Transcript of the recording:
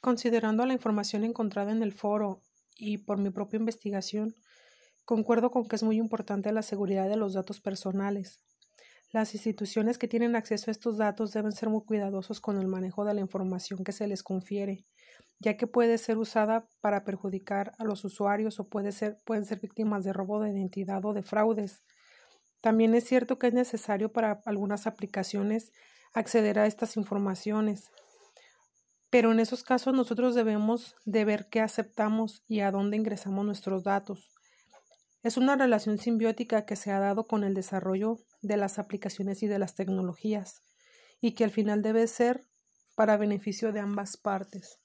Considerando la información encontrada en el foro y por mi propia investigación, concuerdo con que es muy importante la seguridad de los datos personales. Las instituciones que tienen acceso a estos datos deben ser muy cuidadosos con el manejo de la información que se les confiere, ya que puede ser usada para perjudicar a los usuarios o pueden ser víctimas de robo de identidad o de fraudes. También es cierto que es necesario para algunas aplicaciones acceder a estas informaciones, pero en esos casos nosotros debemos de ver qué aceptamos y a dónde ingresamos nuestros datos. Es una relación simbiótica que se ha dado con el desarrollo de las aplicaciones y de las tecnologías y que al final debe ser para beneficio de ambas partes.